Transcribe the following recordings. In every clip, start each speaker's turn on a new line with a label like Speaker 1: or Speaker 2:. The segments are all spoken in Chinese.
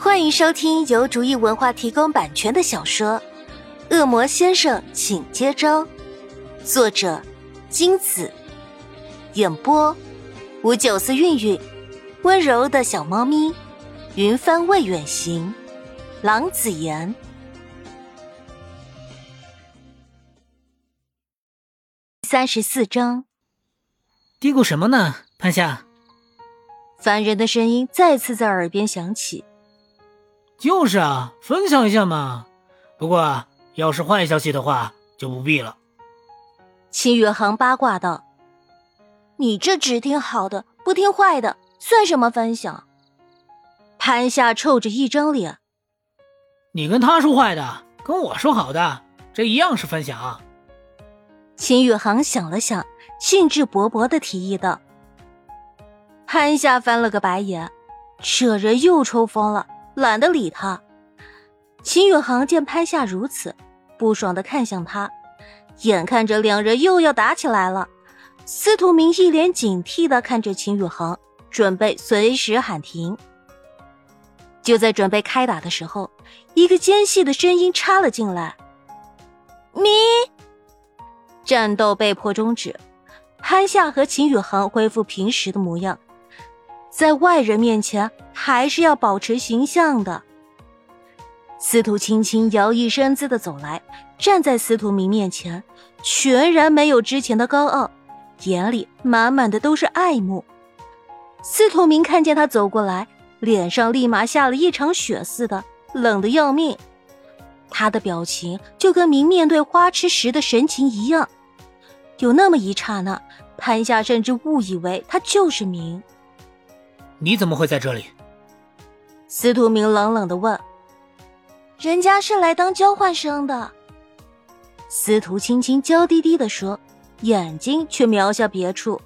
Speaker 1: 欢迎收听由竹意文化提供版权的小说《恶魔先生，请接招》，作者金子，演播五九四韵韵，温柔的小猫咪，云帆未远行，郎子言。三十四章，
Speaker 2: 嘀咕什么呢，潘夏？
Speaker 1: 烦人的声音再次在耳边响起。
Speaker 2: 就是啊，分享一下嘛。不过要是坏消息的话，就不必了。
Speaker 1: 秦宇航八卦道：“你这只听好的，不听坏的，算什么分享？”潘夏臭着一张脸：“
Speaker 2: 你跟他说坏的，跟我说好的，这一样是分享。”
Speaker 1: 秦宇航想了想，兴致勃勃的提议道：“潘夏翻了个白眼，这人又抽风了。”懒得理他。秦宇航见潘夏如此，不爽的看向他，眼看着两人又要打起来了。司徒明一脸警惕的看着秦宇航，准备随时喊停。就在准备开打的时候，一个尖细的声音插了进来：“你！”战斗被迫终止，潘夏和秦宇航恢复平时的模样。在外人面前，还是要保持形象的。司徒青青摇曳身姿的走来，站在司徒明面前，全然没有之前的高傲，眼里满满的都是爱慕。司徒明看见他走过来，脸上立马下了一场雪似的，冷的要命。他的表情就跟明面对花痴时的神情一样。有那么一刹那，潘夏甚至误以为他就是明。
Speaker 2: 你怎么会在这里？
Speaker 1: 司徒明冷冷的问。人家是来当交换生的。司徒青青娇滴滴的说，眼睛却瞄向别处。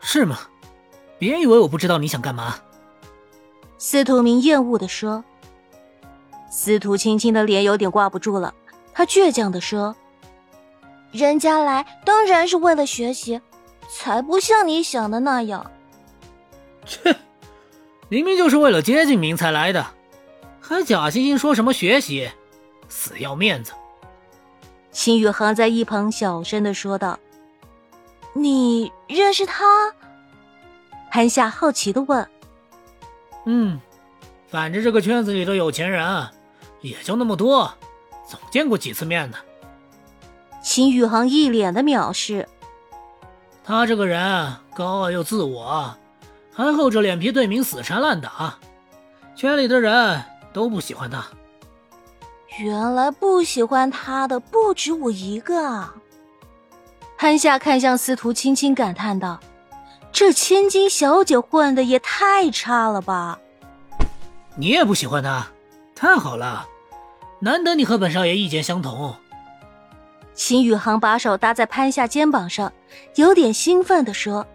Speaker 2: 是吗？别以为我不知道你想干嘛。
Speaker 1: 司徒明厌恶的说。司徒青青的脸有点挂不住了，她倔强的说：“人家来当然是为了学习，才不像你想的那样。”
Speaker 2: 切，明明就是为了接近明才来的，还假惺惺说什么学习，死要面子。
Speaker 1: 秦宇航在一旁小声的说道：“你认识他？”韩夏好奇的问。
Speaker 2: “嗯，反正这个圈子里的有钱人也就那么多，总见过几次面呢。”
Speaker 1: 秦宇航一脸的藐视。
Speaker 2: 他这个人高傲又自我。还厚着脸皮对明死缠烂打，圈里的人都不喜欢他。
Speaker 1: 原来不喜欢他的不止我一个啊！潘夏看向司徒青青，感叹道：“这千金小姐混的也太差了吧！”
Speaker 2: 你也不喜欢他，太好了，难得你和本少爷意见相同。
Speaker 1: 秦宇航把手搭在潘夏肩膀上，有点兴奋地说。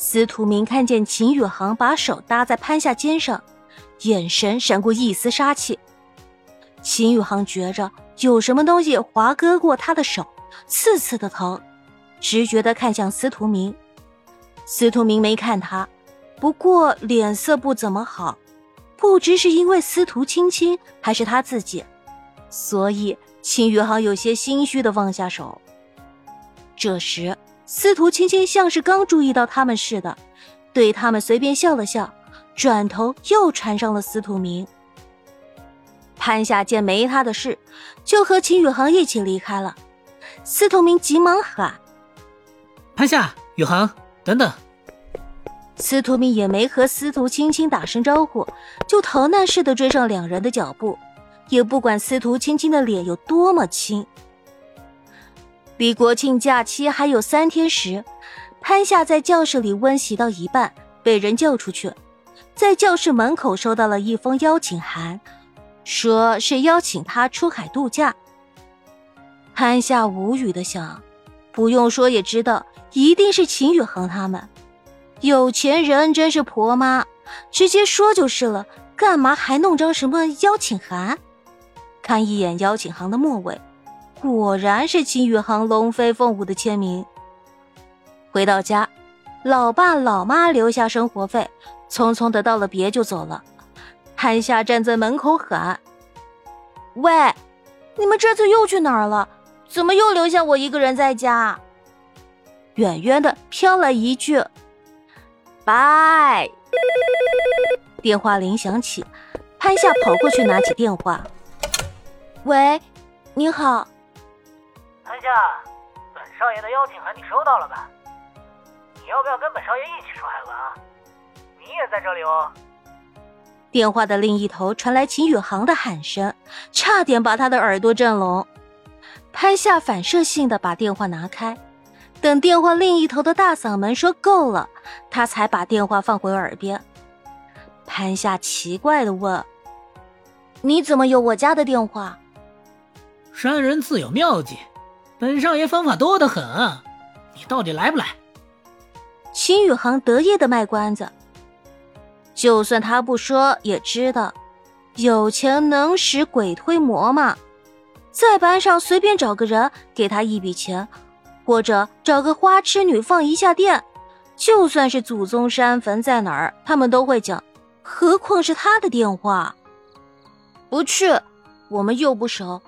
Speaker 1: 司徒明看见秦宇航把手搭在潘夏肩上，眼神闪过一丝杀气。秦宇航觉着有什么东西划割过他的手，刺刺的疼，直觉的看向司徒明。司徒明没看他，不过脸色不怎么好，不知是因为司徒青青还是他自己，所以秦宇航有些心虚的放下手。这时。司徒青青像是刚注意到他们似的，对他们随便笑了笑，转头又缠上了司徒明。潘夏见没他的事，就和秦宇航一起离开了。司徒明急忙喊：“
Speaker 2: 潘夏、宇航，等等！”
Speaker 1: 司徒明也没和司徒青青打声招呼，就逃难似的追上两人的脚步，也不管司徒青青的脸有多么青。离国庆假期还有三天时，潘夏在教室里温习到一半，被人叫出去，在教室门口收到了一封邀请函，说是邀请他出海度假。潘夏无语的想，不用说也知道，一定是秦宇恒他们。有钱人真是婆妈，直接说就是了，干嘛还弄张什么邀请函？看一眼邀请函的末尾。果然是秦宇航龙飞凤舞的签名。回到家，老爸老妈留下生活费，匆匆的道了别就走了，潘夏站在门口喊：“喂，你们这次又去哪儿了？怎么又留下我一个人在家？”远远的飘来一句：“拜。”电话铃响起，潘夏跑过去拿起电话：“喂，你好，
Speaker 2: 潘夏，本少爷的邀请函你收到了吧？你要不要跟本少爷一起出海玩啊？你也在这里哦。”
Speaker 1: 电话的另一头传来秦宇航的喊声，差点把他的耳朵震聋。潘夏反射性的把电话拿开，等电话另一头的大嗓门说够了，他才把电话放回耳边。潘夏奇怪的问：“你怎么有我家的电话？”
Speaker 2: 山人自有妙计，本少爷方法多得很。你到底来不来？
Speaker 1: 秦宇航得意的卖关子。就算他不说，也知道，有钱能使鬼推磨嘛。在班上随便找个人给他一笔钱，或者找个花痴女放一下电，就算是祖宗山坟在哪儿，他们都会讲。何况是他的电话。不去，我们又不熟。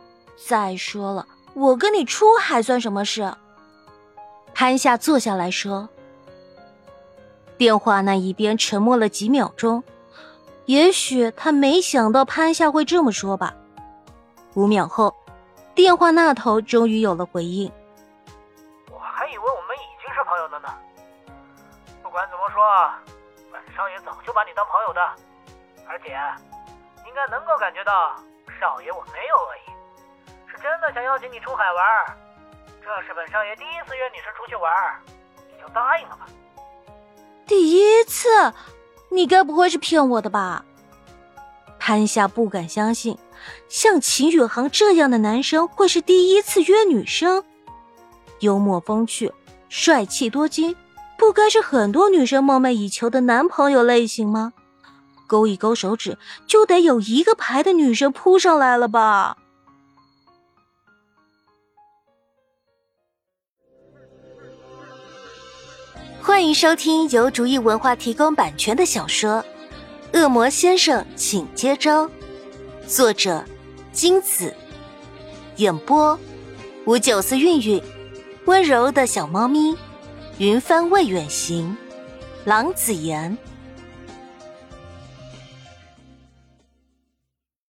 Speaker 1: 再说了，我跟你出海算什么事？潘夏坐下来说。电话那一边沉默了几秒钟，也许他没想到潘夏会这么说吧。五秒后，电话那头终于有了回应。
Speaker 2: 我还以为我们已经是朋友了呢。不管怎么说，本少爷早就把你当朋友的，而且应该能够感觉到少爷我没有恶意，想邀请你出海玩。这是本少爷第一次约女生出去玩，你就答应了吧。
Speaker 1: 第一次，你该不会是骗我的吧？潘夏不敢相信，像秦宇航这样的男生会是第一次约女生。幽默风趣、帅气多金，不该是很多女生梦寐以求的男朋友类型吗？勾一勾手指，就得有一个排的女生扑上来了吧？欢迎收听由竹意文化提供版权的小说《恶魔先生，请接招》，作者金子，演播五九四韵韵，温柔的小猫咪，云帆未远行，郎子言。